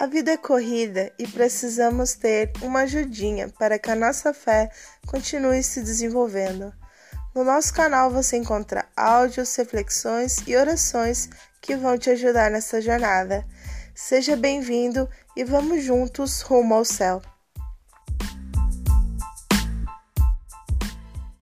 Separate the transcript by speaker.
Speaker 1: A vida é corrida e precisamos ter uma ajudinha para que a nossa fé continue se desenvolvendo. No nosso canal você encontra áudios, reflexões e orações que vão te ajudar nessa jornada. Seja bem-vindo e vamos juntos rumo ao céu.